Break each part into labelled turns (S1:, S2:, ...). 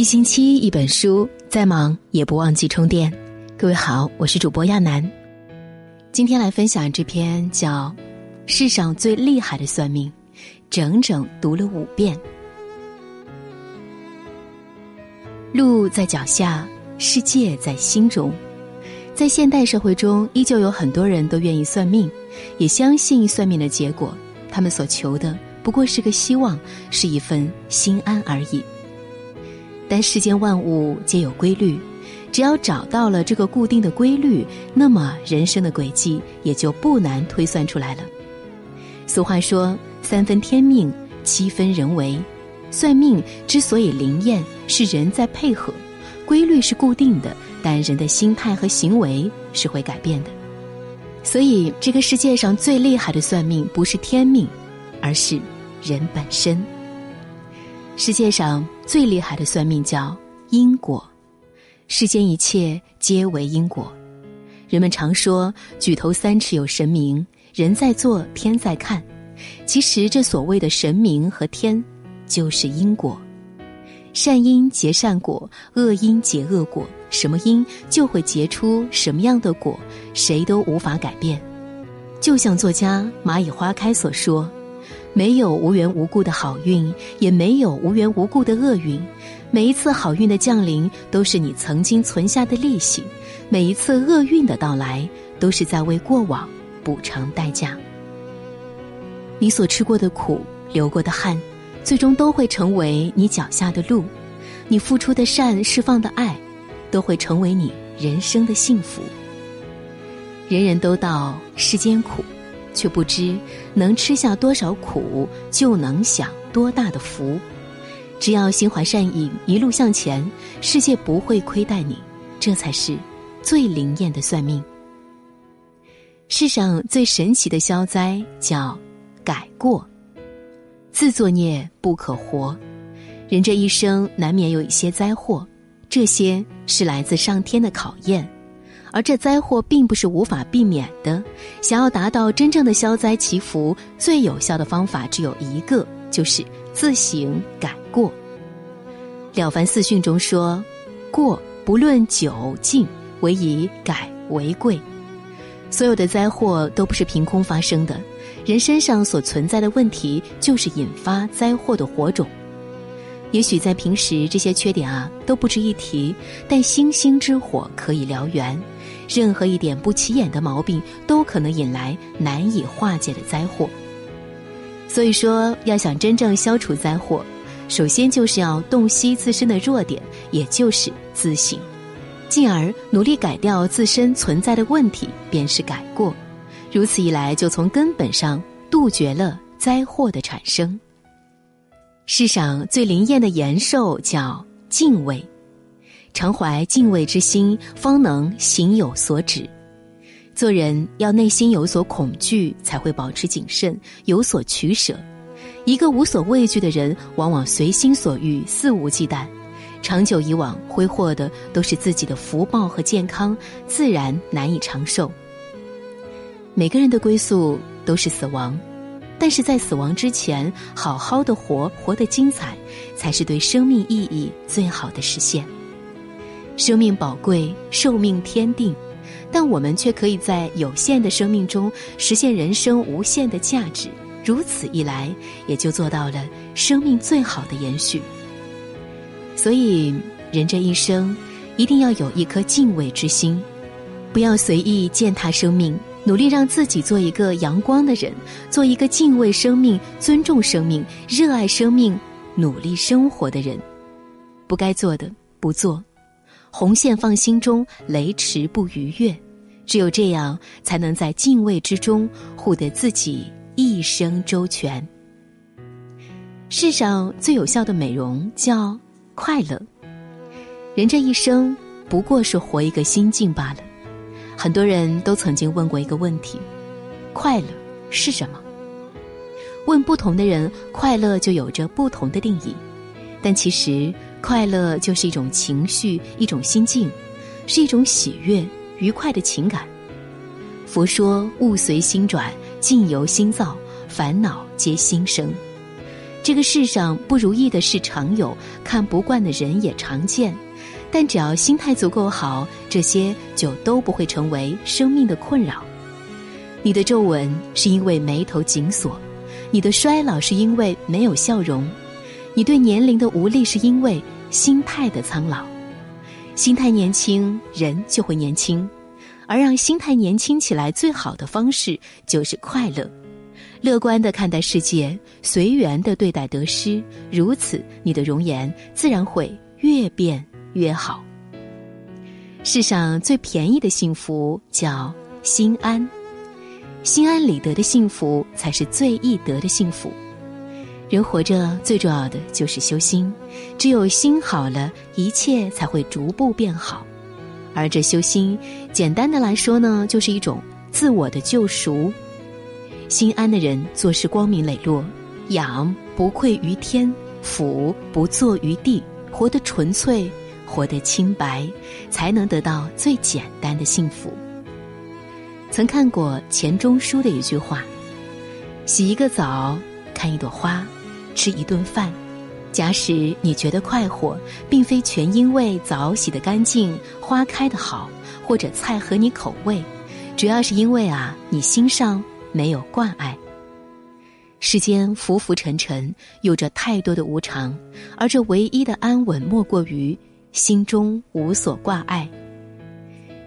S1: 一星期一本书，再忙也不忘记充电。各位好，我是主播亚楠，今天来分享这篇叫《世上最厉害的算命》，整整读了五遍。路在脚下，世界在心中。在现代社会中，依旧有很多人都愿意算命，也相信算命的结果。他们所求的不过是个希望，是一份心安而已。但世间万物皆有规律，只要找到了这个固定的规律，那么人生的轨迹也就不难推算出来了。俗话说：“三分天命，七分人为。”算命之所以灵验，是人在配合，规律是固定的，但人的心态和行为是会改变的。所以，这个世界上最厉害的算命不是天命，而是人本身。世界上最厉害的算命叫因果，世间一切皆为因果。人们常说“举头三尺有神明，人在做，天在看”，其实这所谓的神明和天，就是因果。善因结善果，恶因结恶果，什么因就会结出什么样的果，谁都无法改变。就像作家蚂蚁花开所说。没有无缘无故的好运，也没有无缘无故的厄运。每一次好运的降临，都是你曾经存下的利息；每一次厄运的到来，都是在为过往补偿代价。你所吃过的苦，流过的汗，最终都会成为你脚下的路；你付出的善，释放的爱，都会成为你人生的幸福。人人都道世间苦。却不知能吃下多少苦，就能享多大的福。只要心怀善意，一路向前，世界不会亏待你。这才是最灵验的算命。世上最神奇的消灾叫改过。自作孽不可活，人这一生难免有一些灾祸，这些是来自上天的考验。而这灾祸并不是无法避免的，想要达到真正的消灾祈福，最有效的方法只有一个，就是自行改过。了凡四训中说：“过不论久近，唯以改为贵。”所有的灾祸都不是凭空发生的，人身上所存在的问题，就是引发灾祸的火种。也许在平时这些缺点啊都不值一提，但星星之火可以燎原。任何一点不起眼的毛病，都可能引来难以化解的灾祸。所以说，要想真正消除灾祸，首先就是要洞悉自身的弱点，也就是自省，进而努力改掉自身存在的问题，便是改过。如此一来，就从根本上杜绝了灾祸的产生。世上最灵验的延寿叫敬畏。常怀敬畏之心，方能行有所止。做人要内心有所恐惧，才会保持谨慎，有所取舍。一个无所畏惧的人，往往随心所欲，肆无忌惮。长久以往，挥霍的都是自己的福报和健康，自然难以长寿。每个人的归宿都是死亡，但是在死亡之前，好好的活，活得精彩，才是对生命意义最好的实现。生命宝贵，寿命天定，但我们却可以在有限的生命中实现人生无限的价值。如此一来，也就做到了生命最好的延续。所以，人这一生一定要有一颗敬畏之心，不要随意践踏生命，努力让自己做一个阳光的人，做一个敬畏生命、尊重生命、热爱生命、努力生活的人。不该做的不做。红线放心中，雷池不逾越。只有这样，才能在敬畏之中护得自己一生周全。世上最有效的美容叫快乐。人这一生不过是活一个心境罢了。很多人都曾经问过一个问题：快乐是什么？问不同的人，快乐就有着不同的定义。但其实。快乐就是一种情绪，一种心境，是一种喜悦、愉快的情感。佛说：“物随心转，境由心造，烦恼皆心生。”这个世上不如意的事常有，看不惯的人也常见，但只要心态足够好，这些就都不会成为生命的困扰。你的皱纹是因为眉头紧锁，你的衰老是因为没有笑容，你对年龄的无力是因为心态的苍老。心态年轻，人就会年轻，而让心态年轻起来最好的方式就是快乐。乐观的看待世界，随缘的对待得失，如此你的容颜自然会越变越好。世上最便宜的幸福叫心安，心安理得的幸福才是最易得的幸福。人活着最重要的就是修心，只有心好了，一切才会逐步变好。而这修心，简单的来说呢，就是一种自我的救赎。心安的人做事光明磊落，仰不愧于天，俯不作于地，活得纯粹，活得清白，才能得到最简单的幸福。曾看过钱钟书的一句话：“洗一个澡，看一朵花，吃一顿饭。假使你觉得快活，并非全因为澡洗得干净，花开得好，或者菜合你口味，主要是因为啊，你心上。”没有挂碍。世间浮浮沉沉，有着太多的无常，而这唯一的安稳，莫过于心中无所挂碍。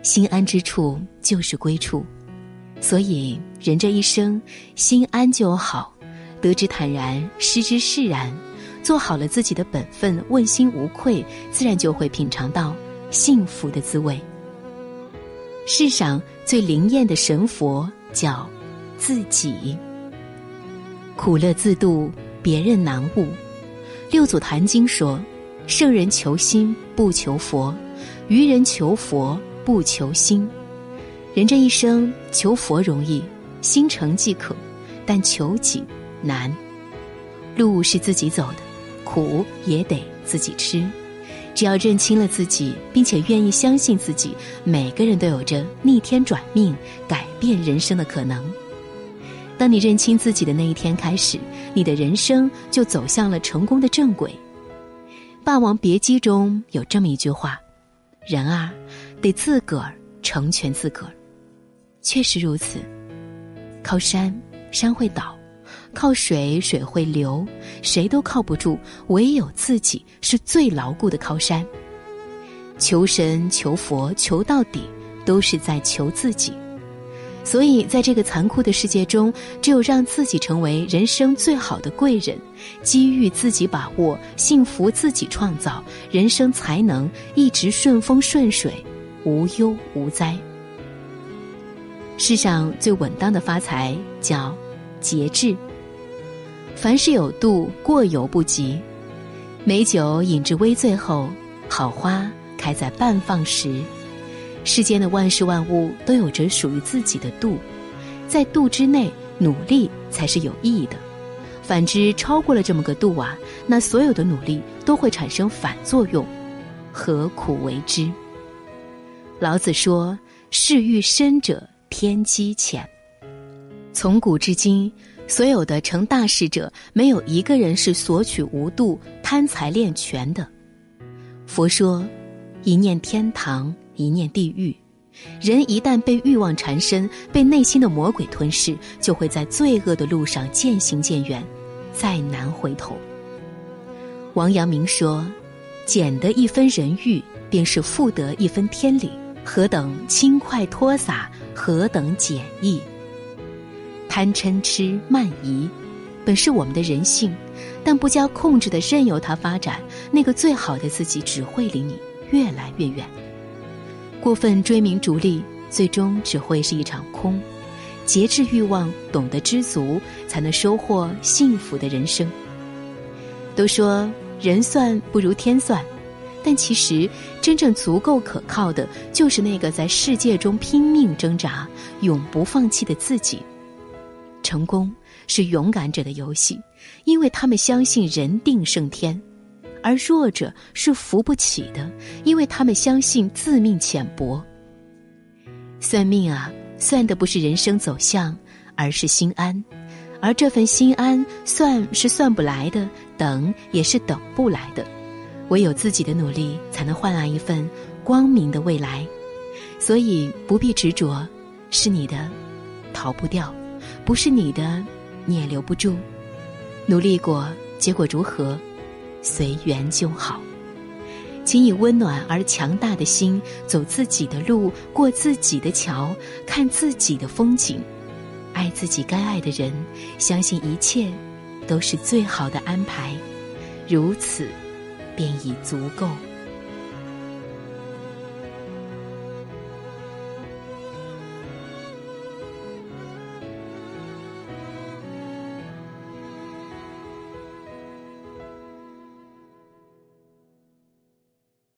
S1: 心安之处就是归处，所以人这一生，心安就好，得之坦然，失之释然，做好了自己的本分，问心无愧，自然就会品尝到幸福的滋味。世上最灵验的神佛叫。自己苦乐自度，别人难悟。六祖坛经说：“圣人求心不求佛，愚人求佛不求心。”人这一生求佛容易，心诚即可，但求己难。路是自己走的，苦也得自己吃。只要认清了自己，并且愿意相信自己，每个人都有着逆天转命、改变人生的可能。当你认清自己的那一天开始，你的人生就走向了成功的正轨。《霸王别姬》中有这么一句话：“人啊，得自个儿成全自个儿。”确实如此。靠山，山会倒；靠水，水会流。谁都靠不住，唯有自己是最牢固的靠山。求神、求佛、求到底，都是在求自己。所以，在这个残酷的世界中，只有让自己成为人生最好的贵人，机遇自己把握，幸福自己创造，人生才能一直顺风顺水，无忧无灾。世上最稳当的发财叫节制，凡事有度，过犹不及。美酒饮至微醉后，好花开在半放时。世间的万事万物都有着属于自己的度，在度之内努力才是有意义的。反之，超过了这么个度啊，那所有的努力都会产生反作用，何苦为之？老子说：“事欲深者天机浅。”从古至今，所有的成大事者，没有一个人是索取无度、贪财恋权的。佛说：“一念天堂。”一念地狱，人一旦被欲望缠身，被内心的魔鬼吞噬，就会在罪恶的路上渐行渐远，再难回头。王阳明说：“减得一分人欲，便是复得一分天理。何等轻快脱洒，何等简易。贪嗔痴慢疑，本是我们的人性，但不加控制的任由它发展，那个最好的自己只会离你越来越远。”过分追名逐利，最终只会是一场空。节制欲望，懂得知足，才能收获幸福的人生。都说人算不如天算，但其实真正足够可靠的，就是那个在世界中拼命挣扎、永不放弃的自己。成功是勇敢者的游戏，因为他们相信人定胜天。而弱者是扶不起的，因为他们相信自命浅薄。算命啊，算的不是人生走向，而是心安；而这份心安，算是算不来的，等也是等不来的。唯有自己的努力，才能换来一份光明的未来。所以不必执着，是你的，逃不掉；不是你的，你也留不住。努力过，结果如何，随缘就好。请以温暖而强大的心，走自己的路，过自己的桥，看自己的风景，爱自己该爱的人，相信一切都是最好的安排。如此。便已足够。